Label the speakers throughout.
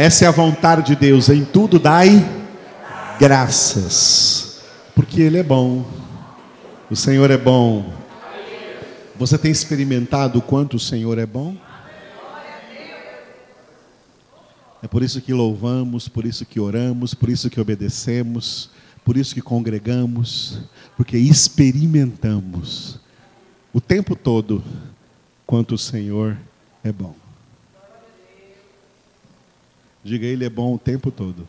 Speaker 1: Essa é a vontade de Deus, em tudo dai graças, porque Ele é bom, o Senhor é bom. Você tem experimentado o quanto o Senhor é bom? É por isso que louvamos, por isso que oramos, por isso que obedecemos, por isso que congregamos, porque experimentamos o tempo todo quanto o Senhor é bom. Diga, Ele é bom o tempo todo.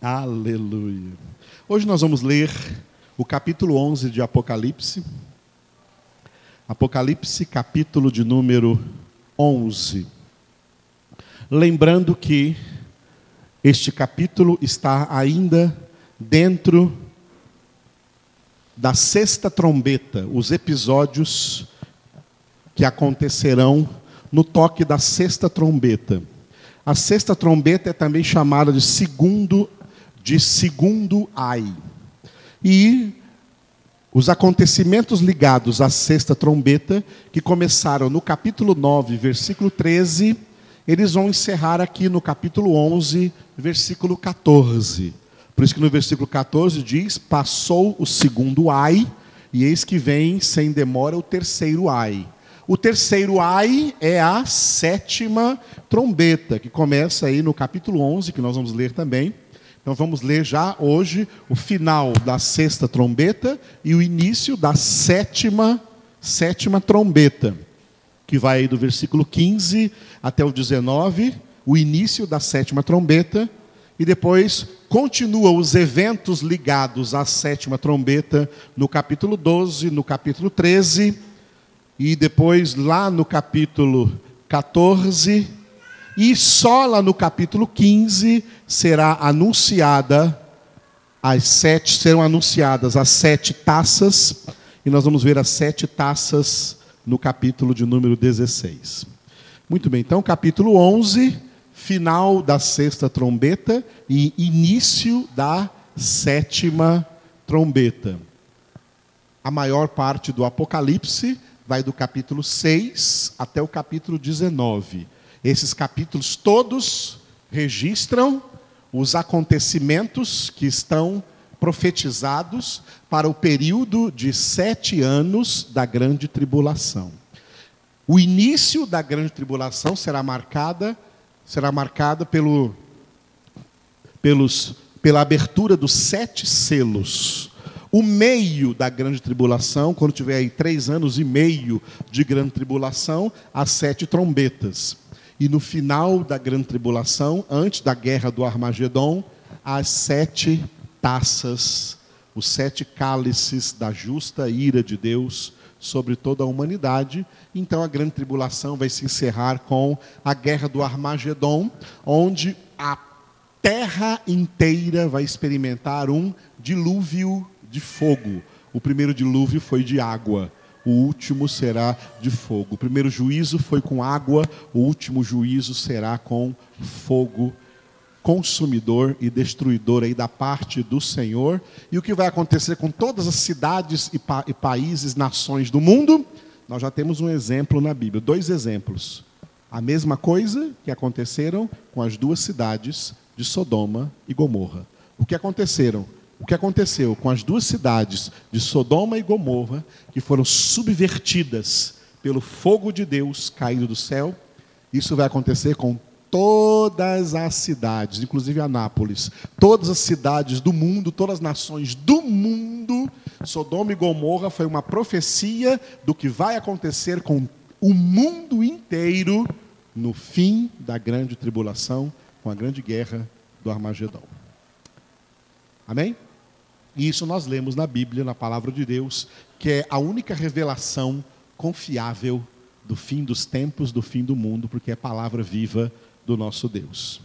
Speaker 1: Aleluia. Hoje nós vamos ler o capítulo 11 de Apocalipse. Apocalipse, capítulo de número 11. Lembrando que este capítulo está ainda dentro da sexta trombeta, os episódios que acontecerão no toque da sexta trombeta. A sexta trombeta é também chamada de segundo de segundo ai. E os acontecimentos ligados à sexta trombeta, que começaram no capítulo 9, versículo 13, eles vão encerrar aqui no capítulo 11, versículo 14. Por isso que no versículo 14 diz: Passou o segundo ai, e eis que vem sem demora o terceiro ai. O terceiro ai é a sétima trombeta, que começa aí no capítulo 11, que nós vamos ler também. Então vamos ler já hoje o final da sexta trombeta e o início da sétima, sétima trombeta, que vai aí do versículo 15 até o 19, o início da sétima trombeta, e depois continua os eventos ligados à sétima trombeta no capítulo 12, no capítulo 13, e depois lá no capítulo 14 e só lá no capítulo 15 será anunciada as sete, serão anunciadas as sete taças, e nós vamos ver as sete taças no capítulo de número 16. Muito bem, então capítulo 11, final da sexta trombeta e início da sétima trombeta. A maior parte do Apocalipse vai do capítulo 6 até o capítulo 19. Esses capítulos todos registram os acontecimentos que estão profetizados para o período de sete anos da grande tribulação. O início da grande tribulação será marcada, será marcada pelo, pelos, pela abertura dos sete selos. O meio da grande tribulação, quando tiver aí três anos e meio de grande tribulação, as sete trombetas. E no final da grande tribulação, antes da guerra do Armagedon, as sete taças, os sete cálices da justa ira de Deus sobre toda a humanidade. Então a grande tribulação vai se encerrar com a guerra do Armagedon, onde a terra inteira vai experimentar um dilúvio de fogo. O primeiro dilúvio foi de água o último será de fogo. O primeiro juízo foi com água, o último juízo será com fogo consumidor e destruidor aí da parte do Senhor. E o que vai acontecer com todas as cidades e, pa e países, nações do mundo? Nós já temos um exemplo na Bíblia, dois exemplos. A mesma coisa que aconteceram com as duas cidades de Sodoma e Gomorra. O que aconteceram? O que aconteceu com as duas cidades de Sodoma e Gomorra, que foram subvertidas pelo fogo de Deus caído do céu, isso vai acontecer com todas as cidades, inclusive Anápolis, todas as cidades do mundo, todas as nações do mundo, Sodoma e Gomorra foi uma profecia do que vai acontecer com o mundo inteiro no fim da grande tribulação, com a grande guerra do Armagedão. Amém? E isso nós lemos na Bíblia, na palavra de Deus, que é a única revelação confiável do fim dos tempos, do fim do mundo, porque é a palavra viva do nosso Deus.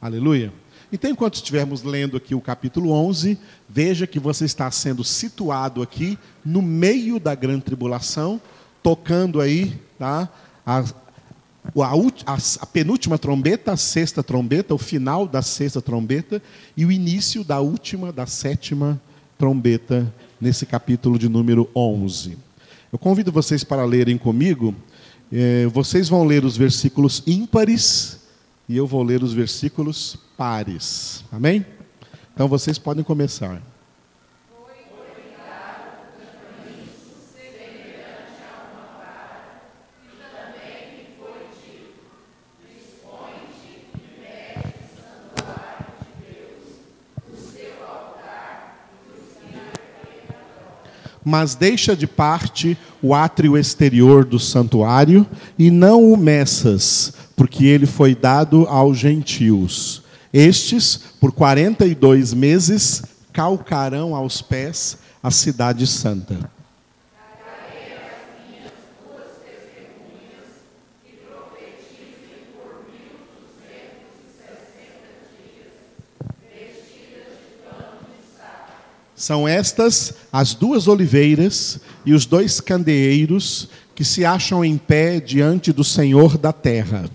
Speaker 1: Aleluia. Então, enquanto estivermos lendo aqui o capítulo 11, veja que você está sendo situado aqui no meio da grande tribulação, tocando aí tá, a, a, penúltima trombeta, a sexta trombeta, o final da sexta trombeta e o início da última, da sétima trombeta, nesse capítulo de número 11. Eu convido vocês para lerem comigo eh, vocês vão ler os versículos ímpares e eu vou ler os versículos pares. Amém? Então vocês podem começar. Mas deixa de parte o átrio exterior do santuário e não o messas, porque ele foi dado aos gentios. Estes, por quarenta e dois meses, calcarão aos pés a cidade santa. São estas as duas oliveiras e os dois candeeiros que se acham em pé diante do Senhor da terra.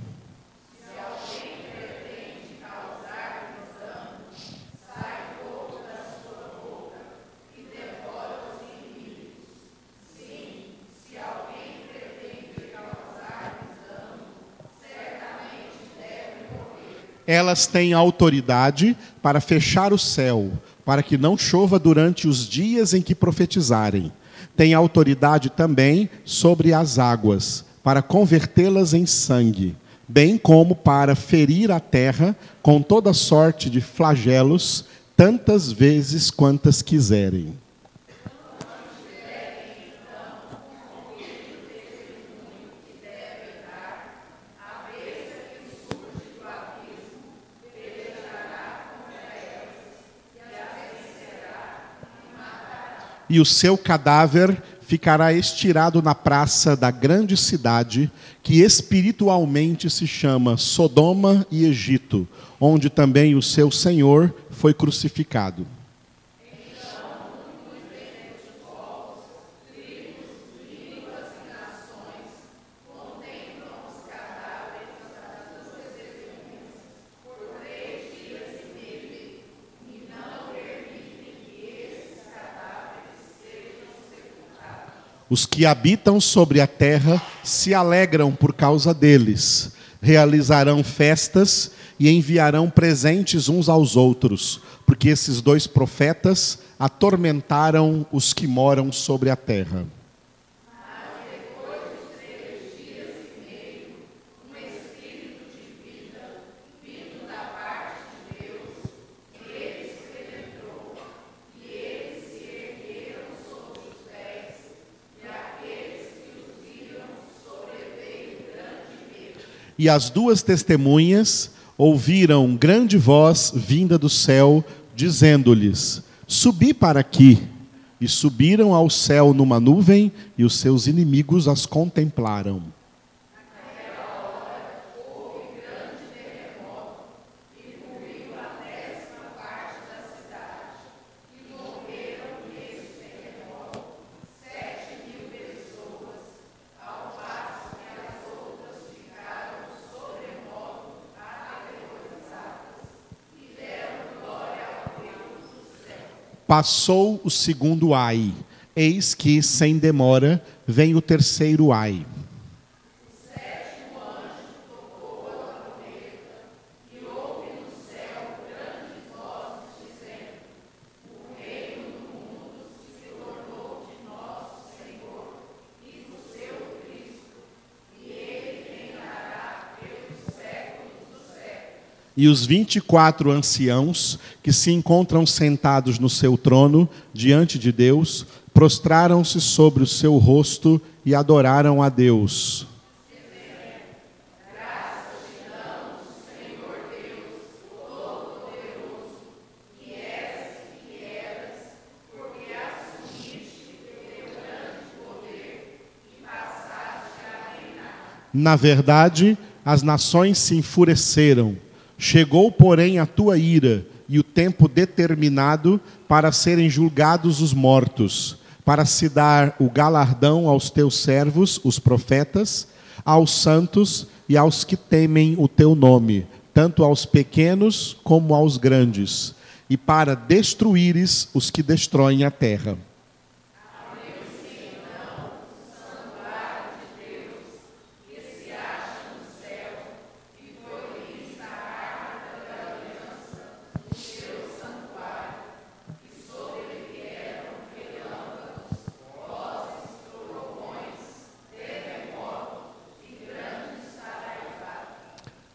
Speaker 1: Elas têm autoridade para fechar o céu para que não chova durante os dias em que profetizarem. Tem autoridade também sobre as águas, para convertê-las em sangue, bem como para ferir a terra com toda sorte de flagelos, tantas vezes quantas quiserem. E o seu cadáver ficará estirado na praça da grande cidade, que espiritualmente se chama Sodoma e Egito, onde também o seu Senhor foi crucificado. Os que habitam sobre a terra se alegram por causa deles, realizarão festas e enviarão presentes uns aos outros, porque esses dois profetas atormentaram os que moram sobre a terra. E as duas testemunhas ouviram grande voz vinda do céu, dizendo-lhes: Subi para aqui. E subiram ao céu numa nuvem, e os seus inimigos as contemplaram. Passou o segundo ai, eis que, sem demora, vem o terceiro ai. E os vinte e quatro anciãos que se encontram sentados no seu trono diante de Deus, prostraram-se sobre o seu rosto e adoraram a Deus. Na verdade, as nações se enfureceram Chegou, porém, a tua ira e o tempo determinado para serem julgados os mortos, para se dar o galardão aos teus servos, os profetas, aos santos e aos que temem o teu nome, tanto aos pequenos como aos grandes, e para destruíres os que destroem a terra.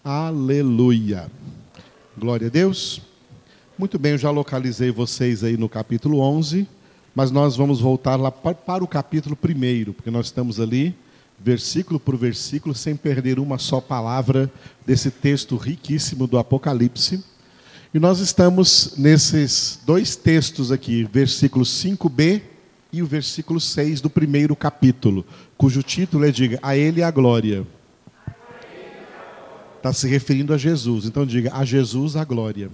Speaker 1: Aleluia. Glória a Deus. Muito bem, eu já localizei vocês aí no capítulo 11, mas nós vamos voltar lá para o capítulo 1, porque nós estamos ali, versículo por versículo, sem perder uma só palavra desse texto riquíssimo do Apocalipse. E nós estamos nesses dois textos aqui, versículo 5b e o versículo 6 do primeiro capítulo, cujo título é diga a ele a glória. Está se referindo a Jesus. Então diga a Jesus a glória.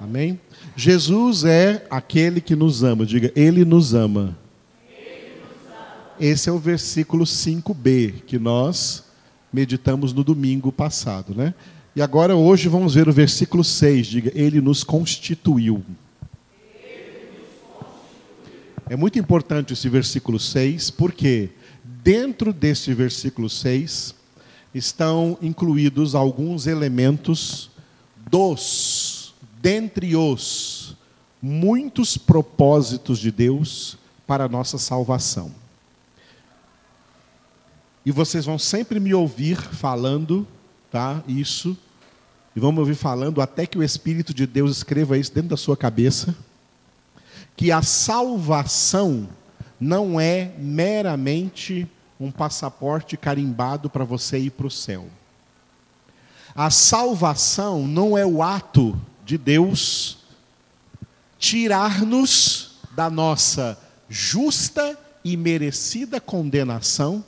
Speaker 1: Amém? Jesus é aquele que nos ama. Diga, Ele nos ama. Esse é o versículo 5b que nós meditamos no domingo passado, né? E agora hoje vamos ver o versículo 6. Diga, Ele nos constituiu. É muito importante esse versículo 6, porque dentro desse versículo 6 estão incluídos alguns elementos dos dentre os muitos propósitos de Deus para a nossa salvação. E vocês vão sempre me ouvir falando, tá? Isso. E vão me ouvir falando até que o Espírito de Deus escreva isso dentro da sua cabeça, que a salvação não é meramente um passaporte carimbado para você ir para o céu. A salvação não é o ato de Deus tirar-nos da nossa justa e merecida condenação,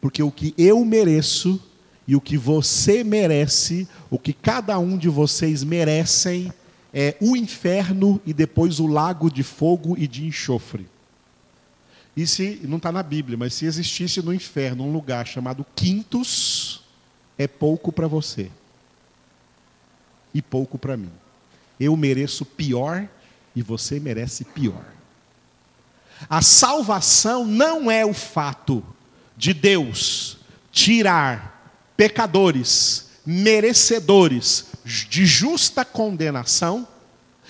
Speaker 1: porque o que eu mereço e o que você merece, o que cada um de vocês merecem, é o inferno e depois o lago de fogo e de enxofre. E se, não está na Bíblia, mas se existisse no inferno um lugar chamado Quintus, é pouco para você e pouco para mim. Eu mereço pior e você merece pior. A salvação não é o fato de Deus tirar pecadores, merecedores de justa condenação,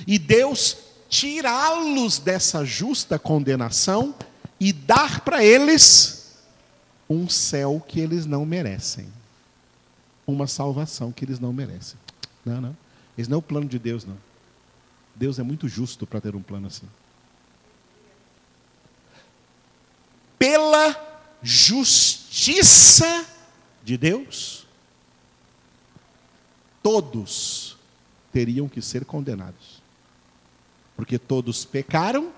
Speaker 1: e Deus tirá-los dessa justa condenação e dar para eles um céu que eles não merecem, uma salvação que eles não merecem. Não, não. Esse não é o plano de Deus, não. Deus é muito justo para ter um plano assim. Pela justiça de Deus, todos teriam que ser condenados. Porque todos pecaram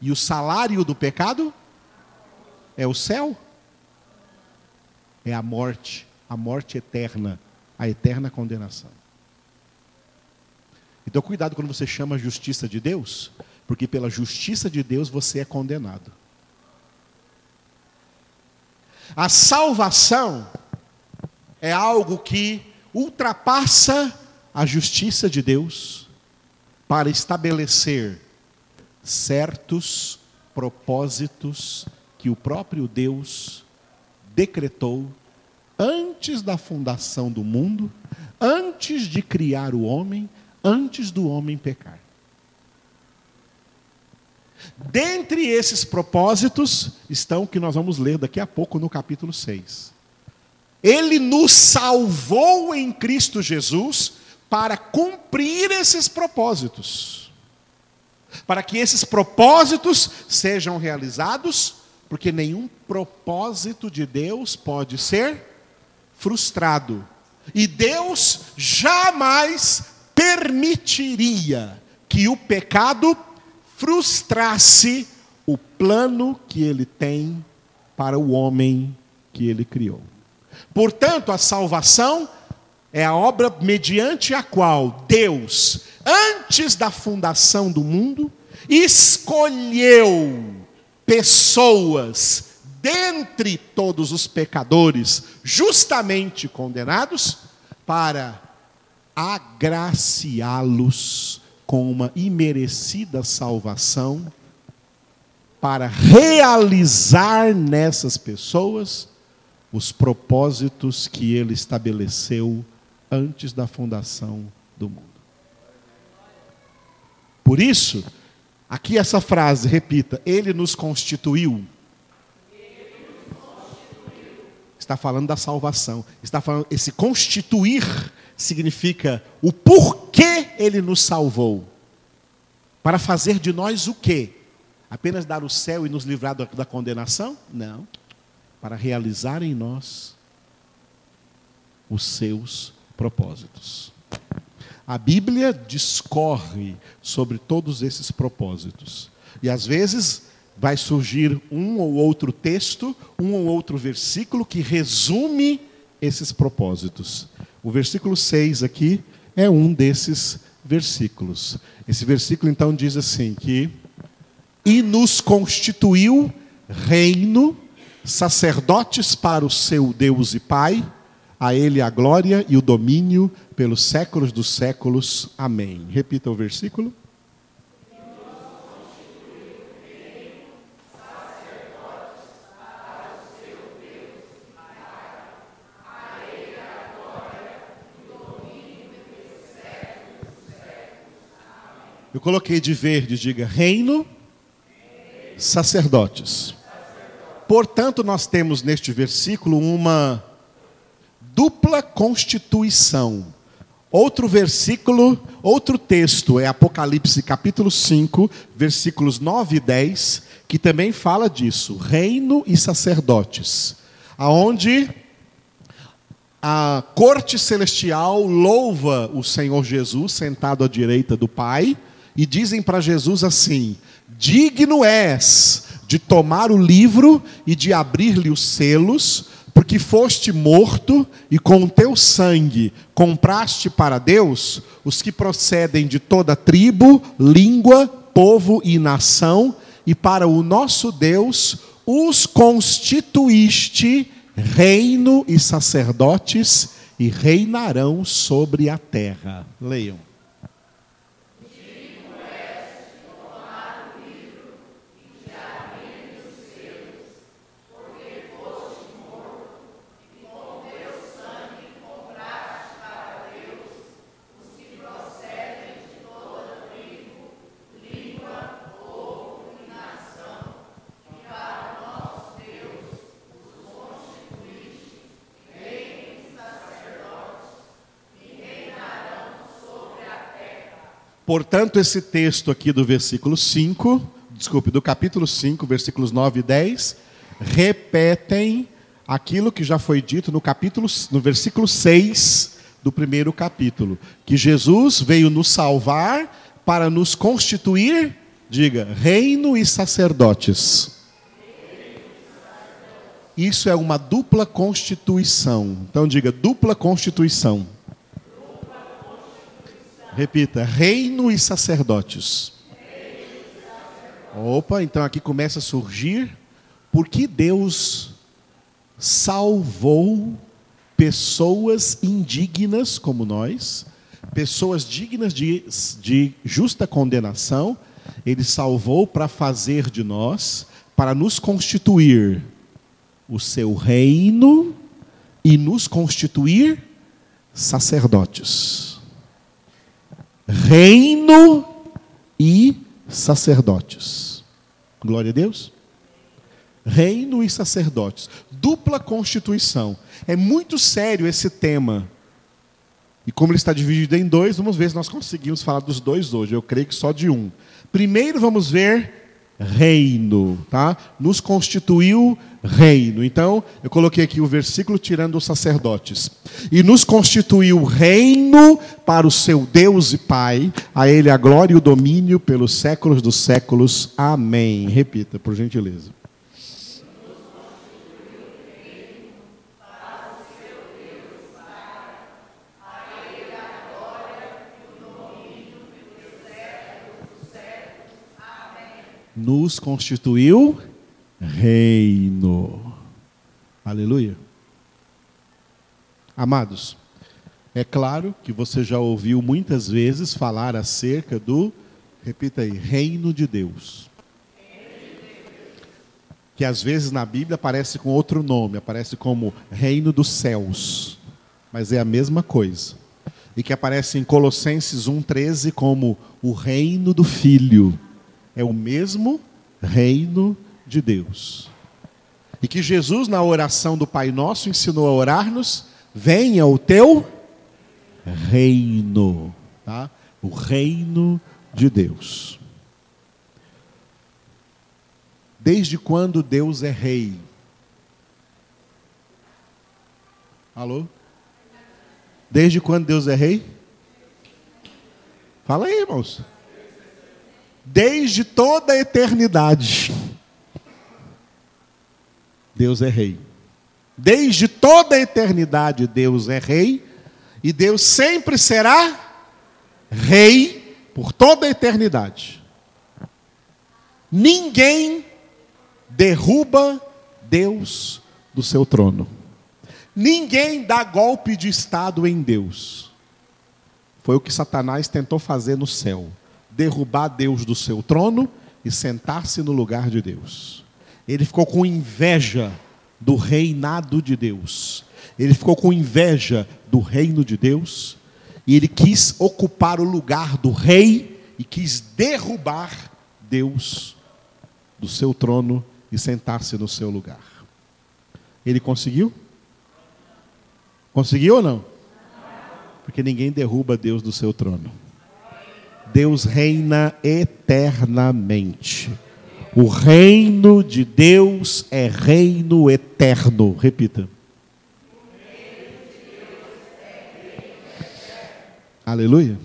Speaker 1: e o salário do pecado é o céu, é a morte, a morte eterna a eterna condenação. Então, cuidado quando você chama a justiça de Deus, porque pela justiça de Deus você é condenado. A salvação é algo que ultrapassa a justiça de Deus para estabelecer certos propósitos que o próprio Deus decretou antes da fundação do mundo, antes de criar o homem, antes do homem pecar. Dentre esses propósitos estão o que nós vamos ler daqui a pouco no capítulo 6. Ele nos salvou em Cristo Jesus para cumprir esses propósitos. Para que esses propósitos sejam realizados, porque nenhum propósito de Deus pode ser frustrado. E Deus jamais permitiria que o pecado frustrasse o plano que ele tem para o homem que ele criou. Portanto, a salvação é a obra mediante a qual Deus, antes da fundação do mundo, escolheu pessoas dentre todos os pecadores justamente condenados, para agraciá-los com uma imerecida salvação, para realizar nessas pessoas os propósitos que ele estabeleceu antes da fundação do mundo. Por isso, aqui essa frase, repita, ele nos constituiu está falando da salvação. Está falando esse constituir significa o porquê ele nos salvou. Para fazer de nós o quê? Apenas dar o céu e nos livrar da, da condenação? Não. Para realizar em nós os seus propósitos. A Bíblia discorre sobre todos esses propósitos. E às vezes vai surgir um ou outro texto, um ou outro versículo que resume esses propósitos. O versículo 6 aqui é um desses versículos. Esse versículo então diz assim que e nos constituiu reino, sacerdotes para o seu Deus e Pai, a ele a glória e o domínio pelos séculos dos séculos. Amém. Repita o versículo. Eu coloquei de verde, diga reino, sacerdotes. Portanto, nós temos neste versículo uma dupla constituição. Outro versículo, outro texto é Apocalipse capítulo 5, versículos 9 e 10, que também fala disso, reino e sacerdotes, aonde a corte celestial louva o Senhor Jesus sentado à direita do Pai, e dizem para Jesus assim: Digno és de tomar o livro e de abrir-lhe os selos, porque foste morto e com o teu sangue compraste para Deus os que procedem de toda tribo, língua, povo e nação, e para o nosso Deus os constituíste reino e sacerdotes e reinarão sobre a terra. Leiam. Portanto, esse texto aqui do versículo 5, desculpe, do capítulo 5, versículos 9 e 10, repetem aquilo que já foi dito no capítulo no versículo 6 do primeiro capítulo, que Jesus veio nos salvar para nos constituir, diga, reino e sacerdotes. Isso é uma dupla constituição. Então diga, dupla constituição. Repita: reino e sacerdotes. Opa, então aqui começa a surgir por que Deus salvou pessoas indignas como nós, pessoas dignas de, de justa condenação, Ele salvou para fazer de nós, para nos constituir o seu reino e nos constituir sacerdotes reino e sacerdotes. Glória a Deus. Reino e sacerdotes. Dupla constituição. É muito sério esse tema. E como ele está dividido em dois, vamos ver se nós conseguimos falar dos dois hoje. Eu creio que só de um. Primeiro vamos ver reino, tá? Nos constituiu reino. Então, eu coloquei aqui o versículo tirando os sacerdotes. E nos constituiu reino para o seu Deus e Pai, a ele a glória e o domínio pelos séculos dos séculos. Amém. Repita, por gentileza. Nos constituiu reino. Aleluia. Amados, é claro que você já ouviu muitas vezes falar acerca do, repita aí, reino de Deus. Que às vezes na Bíblia aparece com outro nome, aparece como reino dos céus, mas é a mesma coisa. E que aparece em Colossenses 1,13 como o reino do Filho é o mesmo reino de Deus. E que Jesus, na oração do Pai Nosso, ensinou a orar-nos: venha o teu reino. Tá? O reino de Deus. Desde quando Deus é rei? Alô? Desde quando Deus é rei? Fala aí, irmãos. Desde toda a eternidade. Deus é rei. Desde toda a eternidade, Deus é rei. E Deus sempre será rei por toda a eternidade. Ninguém derruba Deus do seu trono. Ninguém dá golpe de Estado em Deus. Foi o que Satanás tentou fazer no céu: derrubar Deus do seu trono e sentar-se no lugar de Deus. Ele ficou com inveja do reinado de Deus. Ele ficou com inveja do reino de Deus. E ele quis ocupar o lugar do rei e quis derrubar Deus do seu trono e sentar-se no seu lugar. Ele conseguiu? Conseguiu ou não? Porque ninguém derruba Deus do seu trono. Deus reina eternamente. O reino de Deus é reino eterno. Repita. Aleluia.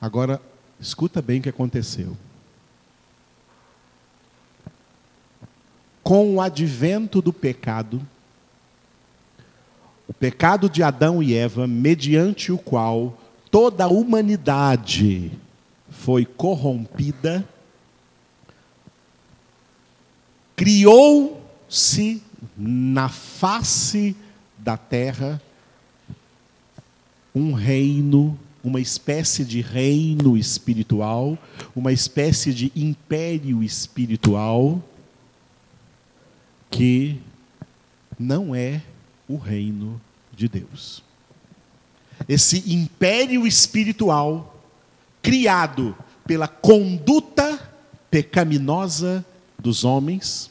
Speaker 1: Agora, escuta bem o que aconteceu. Com o advento do pecado, o pecado de Adão e Eva, mediante o qual toda a humanidade foi corrompida, criou-se na face da terra um reino, uma espécie de reino espiritual, uma espécie de império espiritual que não é o reino de Deus. Esse império espiritual criado pela conduta pecaminosa dos homens,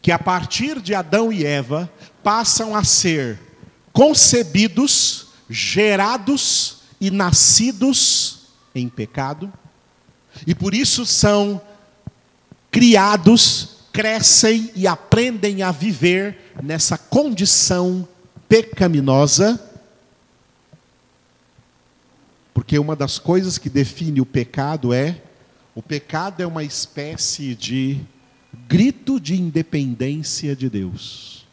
Speaker 1: que a partir de Adão e Eva passam a ser concebidos, gerados e nascidos em pecado, e por isso são criados crescem e aprendem a viver nessa condição pecaminosa. Porque uma das coisas que define o pecado é o pecado é uma espécie de grito de independência de Deus.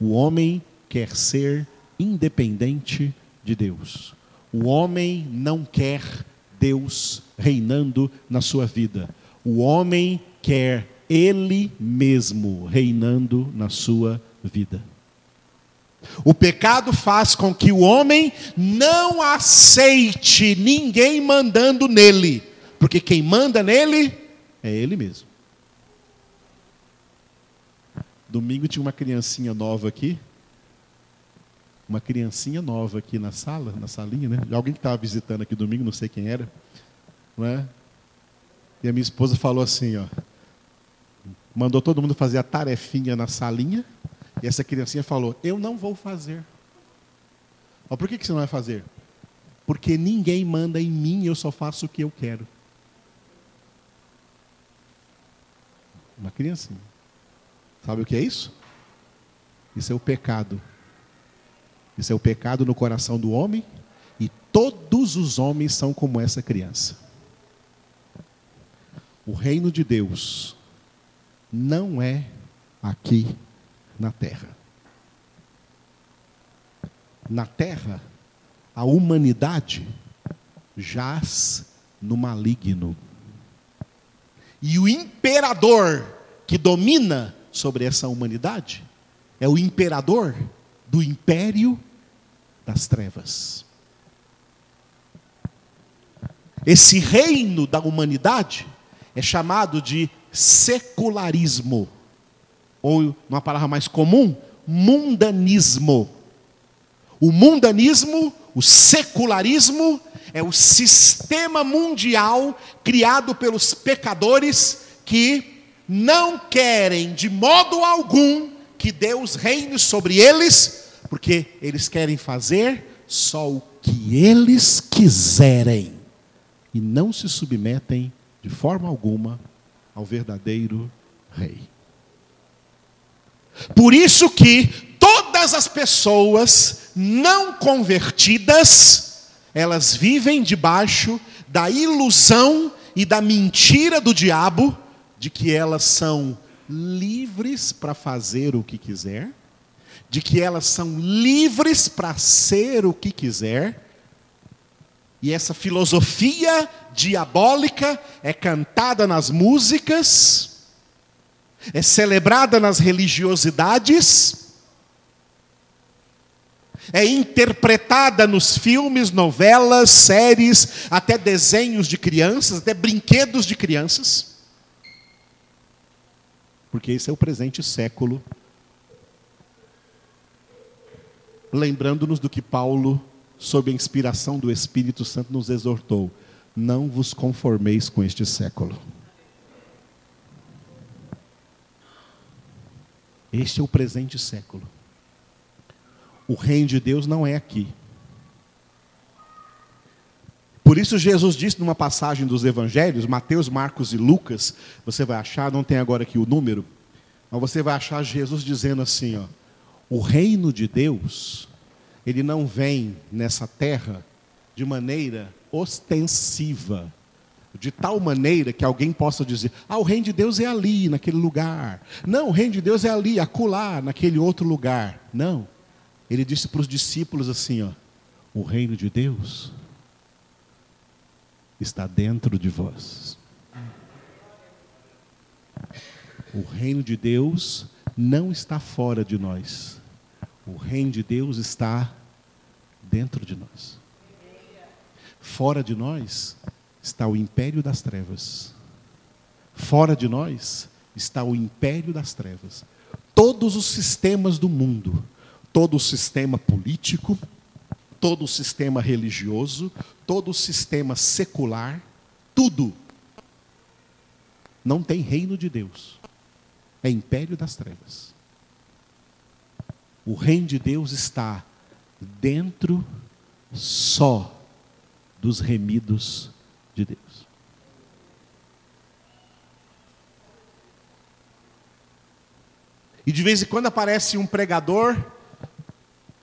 Speaker 1: O homem quer ser independente de Deus. O homem não quer Deus reinando na sua vida. O homem quer Ele mesmo reinando na sua vida. O pecado faz com que o homem não aceite ninguém mandando nele, porque quem manda nele é ele mesmo. Domingo tinha uma criancinha nova aqui, uma criancinha nova aqui na sala, na salinha, né? Alguém que estava visitando aqui domingo, não sei quem era, não é? E a minha esposa falou assim, ó, mandou todo mundo fazer a tarefinha na salinha, e essa criancinha falou: Eu não vou fazer. Mas por que, que você não vai fazer? Porque ninguém manda em mim, eu só faço o que eu quero. Uma criancinha. Sabe o que é isso? Isso é o pecado. Isso é o pecado no coração do homem, e todos os homens são como essa criança. O reino de Deus não é aqui na terra. Na terra, a humanidade jaz no maligno. E o imperador que domina sobre essa humanidade é o imperador do império das trevas. Esse reino da humanidade é chamado de secularismo, ou, numa palavra mais comum, mundanismo. O mundanismo, o secularismo, é o sistema mundial criado pelos pecadores que não querem de modo algum que Deus reine sobre eles, porque eles querem fazer só o que eles quiserem e não se submetem de forma alguma ao verdadeiro rei. Por isso que todas as pessoas não convertidas, elas vivem debaixo da ilusão e da mentira do diabo de que elas são livres para fazer o que quiser, de que elas são livres para ser o que quiser, e essa filosofia diabólica é cantada nas músicas, é celebrada nas religiosidades, é interpretada nos filmes, novelas, séries, até desenhos de crianças, até brinquedos de crianças. Porque esse é o presente século. Lembrando-nos do que Paulo sob a inspiração do Espírito Santo, nos exortou: não vos conformeis com este século. Este é o presente século. O reino de Deus não é aqui. Por isso Jesus disse numa passagem dos evangelhos, Mateus, Marcos e Lucas, você vai achar, não tem agora aqui o número, mas você vai achar Jesus dizendo assim, ó: O reino de Deus ele não vem nessa terra de maneira ostensiva, de tal maneira que alguém possa dizer: ah, o reino de Deus é ali, naquele lugar. Não, o reino de Deus é ali, acolá, naquele outro lugar. Não. Ele disse para os discípulos assim: ó, o reino de Deus está dentro de vós. O reino de Deus não está fora de nós. O reino de Deus está dentro de nós. Fora de nós está o império das trevas. Fora de nós está o império das trevas. Todos os sistemas do mundo, todo o sistema político, todo o sistema religioso, todo o sistema secular, tudo não tem reino de Deus. É império das trevas. O reino de Deus está dentro só dos remidos de Deus. E de vez em quando aparece um pregador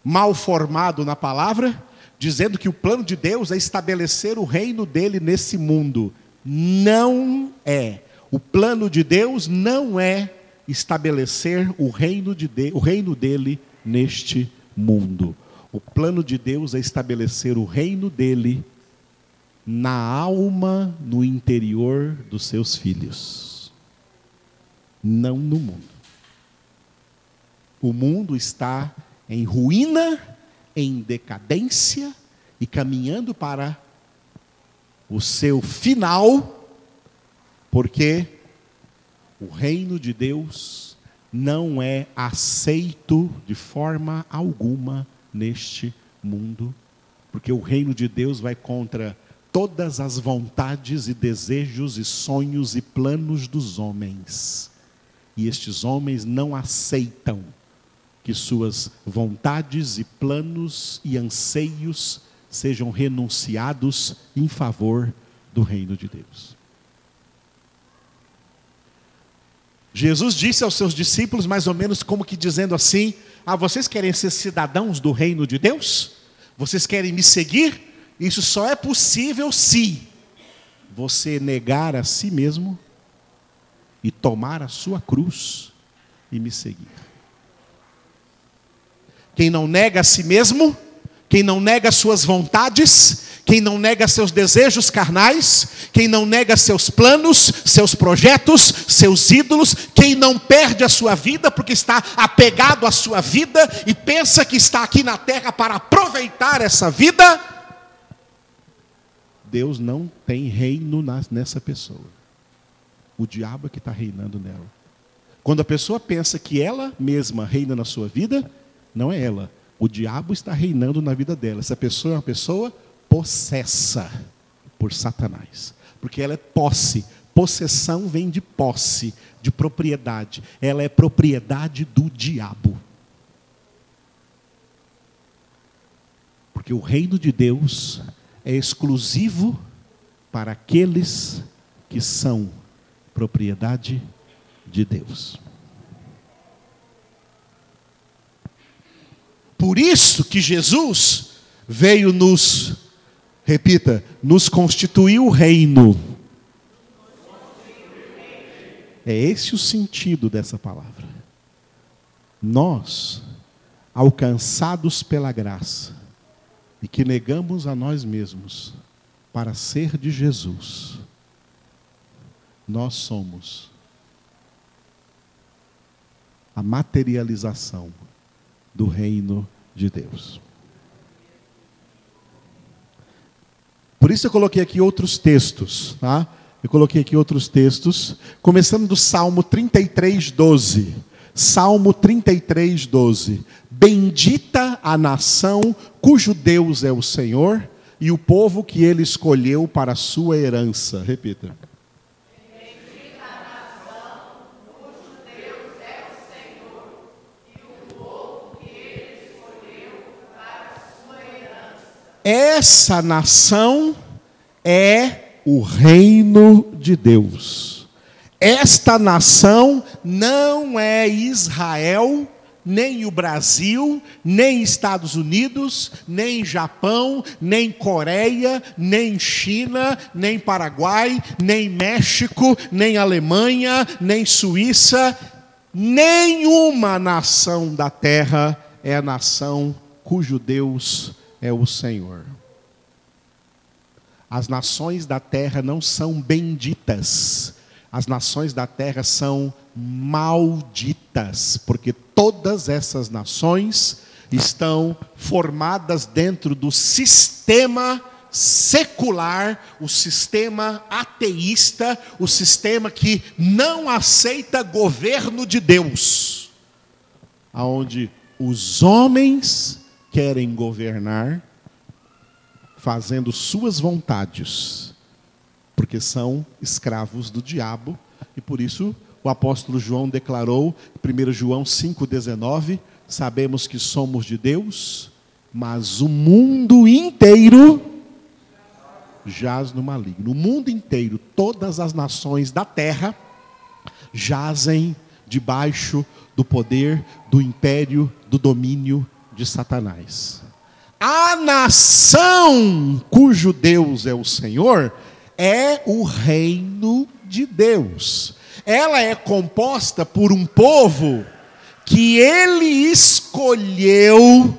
Speaker 1: mal formado na palavra, dizendo que o plano de Deus é estabelecer o reino dele nesse mundo. Não é. O plano de Deus não é estabelecer o reino, de, de o reino dele neste mundo. O plano de Deus é estabelecer o reino dele na alma, no interior dos seus filhos, não no mundo. O mundo está em ruína, em decadência e caminhando para o seu final, porque o reino de Deus não é aceito de forma alguma neste mundo, porque o reino de Deus vai contra todas as vontades e desejos e sonhos e planos dos homens. E estes homens não aceitam que suas vontades e planos e anseios sejam renunciados em favor do reino de Deus. Jesus disse aos seus discípulos, mais ou menos como que dizendo assim: Ah, vocês querem ser cidadãos do reino de Deus? Vocês querem me seguir? Isso só é possível se você negar a si mesmo e tomar a sua cruz e me seguir. Quem não nega a si mesmo, quem não nega suas vontades, quem não nega seus desejos carnais, quem não nega seus planos, seus projetos, seus ídolos, quem não perde a sua vida porque está apegado à sua vida e pensa que está aqui na terra para aproveitar essa vida, Deus não tem reino nessa pessoa. O diabo é que está reinando nela. Quando a pessoa pensa que ela mesma reina na sua vida, não é ela o diabo está reinando na vida dela. Essa pessoa é uma pessoa possessa por Satanás. Porque ela é posse, Possessão vem de posse, de propriedade. Ela é propriedade do diabo. Porque o reino de Deus é exclusivo para aqueles que são propriedade de Deus. Por isso que Jesus veio nos, repita, nos constituir o reino. É esse o sentido dessa palavra. Nós, alcançados pela graça, e que negamos a nós mesmos para ser de Jesus, nós somos a materialização do reino de Deus. Por isso eu coloquei aqui outros textos, tá? Eu coloquei aqui outros textos, começando do Salmo 33, 12. Salmo 33, 12. Bendita a nação cujo Deus é o Senhor e o povo que ele escolheu para a sua herança. Repita. Essa nação é o reino de Deus. Esta nação não é Israel, nem o Brasil, nem Estados Unidos, nem Japão, nem Coreia, nem China, nem Paraguai, nem México, nem Alemanha, nem Suíça. Nenhuma nação da terra é a nação cujo Deus é o Senhor. As nações da terra não são benditas, as nações da terra são malditas, porque todas essas nações estão formadas dentro do sistema secular, o sistema ateísta, o sistema que não aceita governo de Deus, aonde os homens querem governar fazendo suas vontades, porque são escravos do diabo, e por isso o apóstolo João declarou, 1 João 5,19: sabemos que somos de Deus, mas o mundo inteiro jaz no maligno. O mundo inteiro, todas as nações da terra, jazem debaixo do poder, do império, do domínio de Satanás. A nação cujo Deus é o Senhor é o reino de Deus. Ela é composta por um povo que ele escolheu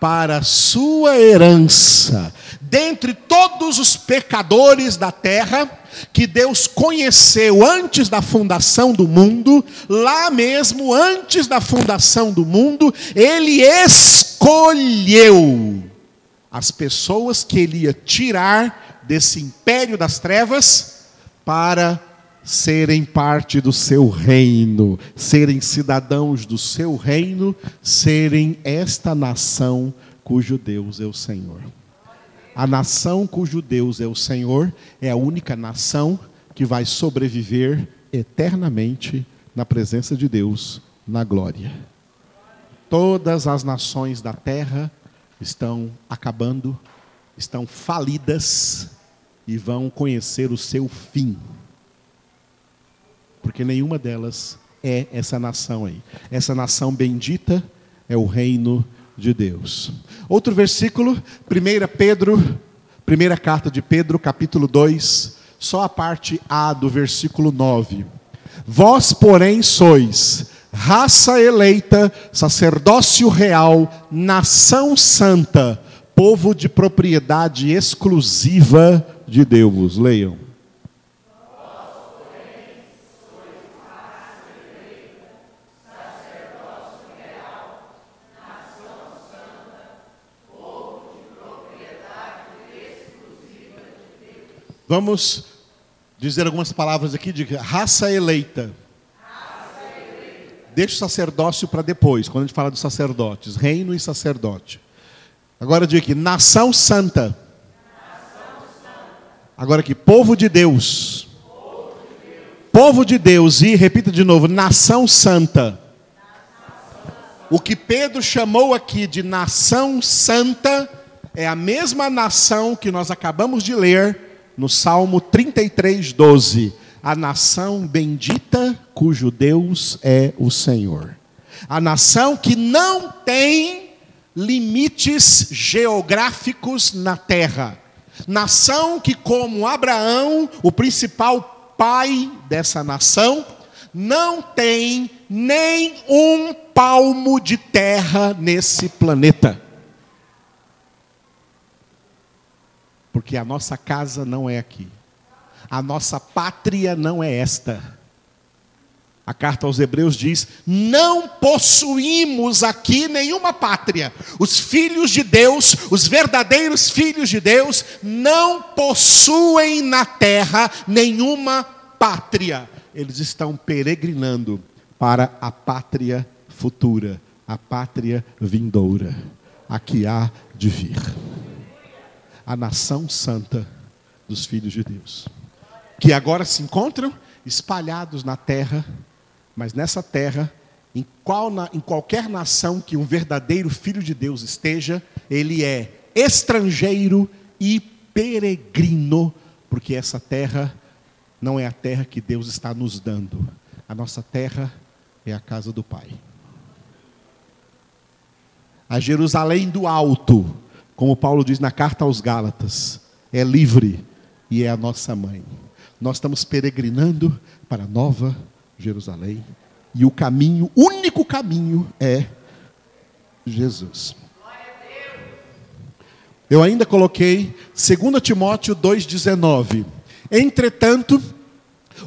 Speaker 1: para sua herança. Dentre todos os pecadores da terra, que Deus conheceu antes da fundação do mundo, lá mesmo antes da fundação do mundo, Ele escolheu as pessoas que Ele ia tirar desse império das trevas para serem parte do seu reino, serem cidadãos do seu reino, serem esta nação cujo Deus é o Senhor. A nação cujo Deus é o Senhor é a única nação que vai sobreviver eternamente na presença de Deus, na glória. Todas as nações da terra estão acabando, estão falidas e vão conhecer o seu fim. Porque nenhuma delas é essa nação aí. Essa nação bendita é o reino de Deus. Outro versículo, 1 Pedro, primeira carta de Pedro, capítulo 2, só a parte A do versículo 9. Vós, porém, sois raça eleita, sacerdócio real, nação santa, povo de propriedade exclusiva de Deus. Leiam. Vamos dizer algumas palavras aqui de raça eleita. Deixa o sacerdócio para depois, quando a gente fala dos sacerdotes, reino e sacerdote. Agora diga aqui, nação santa. Nação santa. Agora aqui, povo de Deus. Povo de Povo de Deus e repita de novo, nação santa. O que Pedro chamou aqui de nação santa é a mesma nação que nós acabamos de ler no Salmo 33, 12. A nação bendita cujo Deus é o Senhor. A nação que não tem limites geográficos na terra. Nação que, como Abraão, o principal pai dessa nação, não tem nem um palmo de terra nesse planeta. Porque a nossa casa não é aqui. A nossa pátria não é esta. A carta aos Hebreus diz: Não possuímos aqui nenhuma pátria. Os filhos de Deus, os verdadeiros filhos de Deus, não possuem na terra nenhuma pátria. Eles estão peregrinando para a pátria futura, a pátria vindoura, a que há de vir. A nação santa dos filhos de Deus, que agora se encontram espalhados na terra mas nessa terra, em, qual, em qualquer nação que um verdadeiro filho de Deus esteja, ele é estrangeiro e peregrino, porque essa terra não é a terra que Deus está nos dando. A nossa terra é a casa do Pai. A Jerusalém do alto, como Paulo diz na carta aos Gálatas, é livre e é a nossa mãe. Nós estamos peregrinando para a nova Jerusalém. E o caminho, único caminho, é Jesus. Eu ainda coloquei 2 Timóteo 2,19. Entretanto,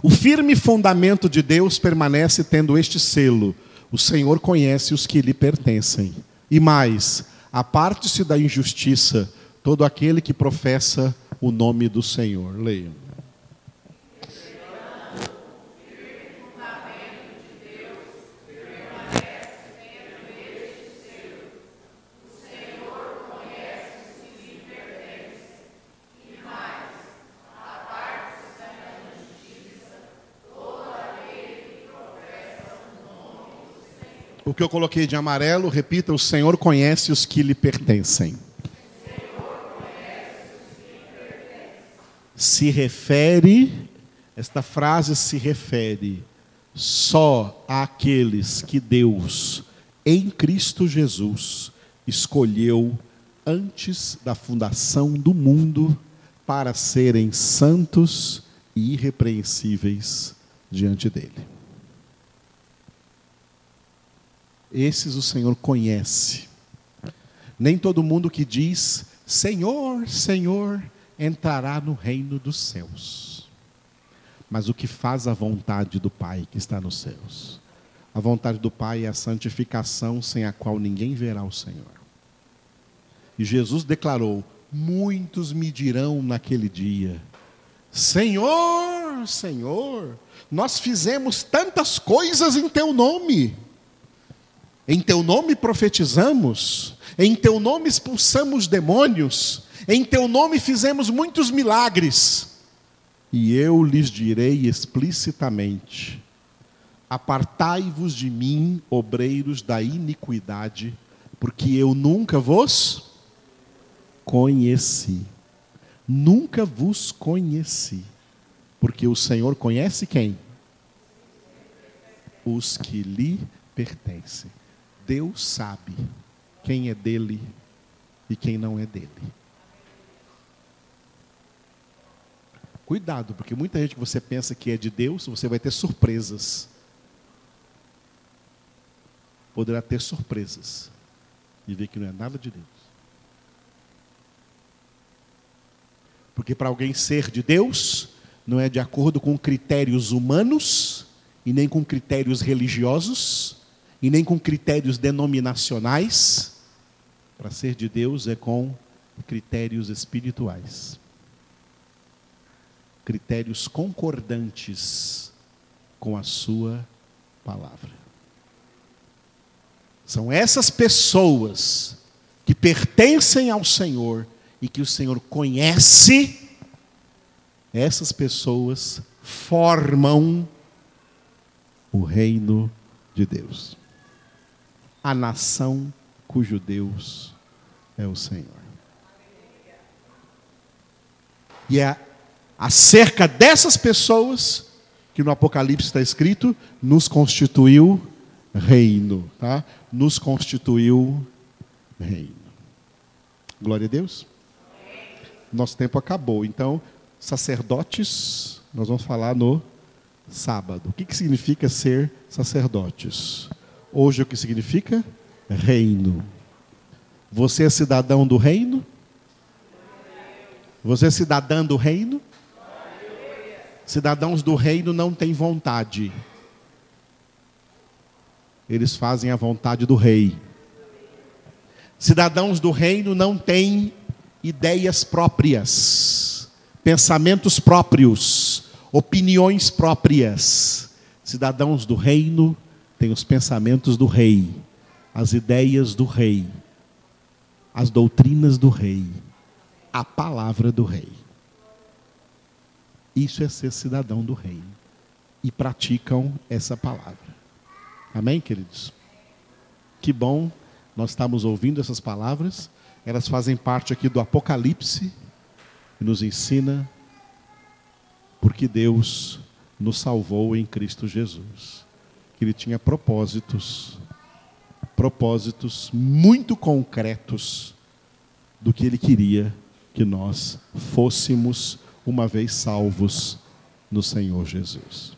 Speaker 1: o firme fundamento de Deus permanece tendo este selo: o Senhor conhece os que lhe pertencem. E mais, aparte-se da injustiça todo aquele que professa o nome do Senhor. Leiam. O que eu coloquei de amarelo, repita: o Senhor conhece os que lhe pertencem. Se refere, esta frase se refere só àqueles que Deus, em Cristo Jesus, escolheu antes da fundação do mundo para serem santos e irrepreensíveis diante dele. Esses o Senhor conhece. Nem todo mundo que diz Senhor, Senhor, entrará no reino dos céus. Mas o que faz a vontade do Pai que está nos céus. A vontade do Pai é a santificação sem a qual ninguém verá o Senhor. E Jesus declarou: Muitos me dirão naquele dia: Senhor, Senhor, nós fizemos tantas coisas em teu nome. Em teu nome profetizamos, em teu nome expulsamos demônios, em teu nome fizemos muitos milagres. E eu lhes direi explicitamente: Apartai-vos de mim, obreiros da iniquidade, porque eu nunca vos conheci. Nunca vos conheci. Porque o Senhor conhece quem? Os que lhe pertencem. Deus sabe quem é dele e quem não é dele. Cuidado, porque muita gente que você pensa que é de Deus, você vai ter surpresas. Poderá ter surpresas e ver que não é nada de Deus. Porque para alguém ser de Deus, não é de acordo com critérios humanos e nem com critérios religiosos, e nem com critérios denominacionais. Para ser de Deus é com critérios espirituais. Critérios concordantes com a Sua palavra. São essas pessoas que pertencem ao Senhor e que o Senhor conhece, essas pessoas formam o reino de Deus. A nação cujo Deus é o Senhor. E é acerca dessas pessoas que no Apocalipse está escrito, nos constituiu reino, tá? Nos constituiu reino. Glória a Deus. Nosso tempo acabou. Então, sacerdotes, nós vamos falar no sábado. O que, que significa ser sacerdotes? Hoje o que significa? Reino. Você é cidadão do reino? Você é cidadã do reino? Cidadãos do reino não têm vontade. Eles fazem a vontade do rei. Cidadãos do reino não têm ideias próprias, pensamentos próprios, opiniões próprias. Cidadãos do reino têm os pensamentos do rei, as ideias do rei, as doutrinas do rei, a palavra do rei. Isso é ser cidadão do reino. E praticam essa palavra. Amém, queridos? Que bom nós estamos ouvindo essas palavras. Elas fazem parte aqui do Apocalipse e nos ensina porque Deus nos salvou em Cristo Jesus. Que ele tinha propósitos, propósitos muito concretos do que ele queria que nós fôssemos uma vez salvos no Senhor Jesus.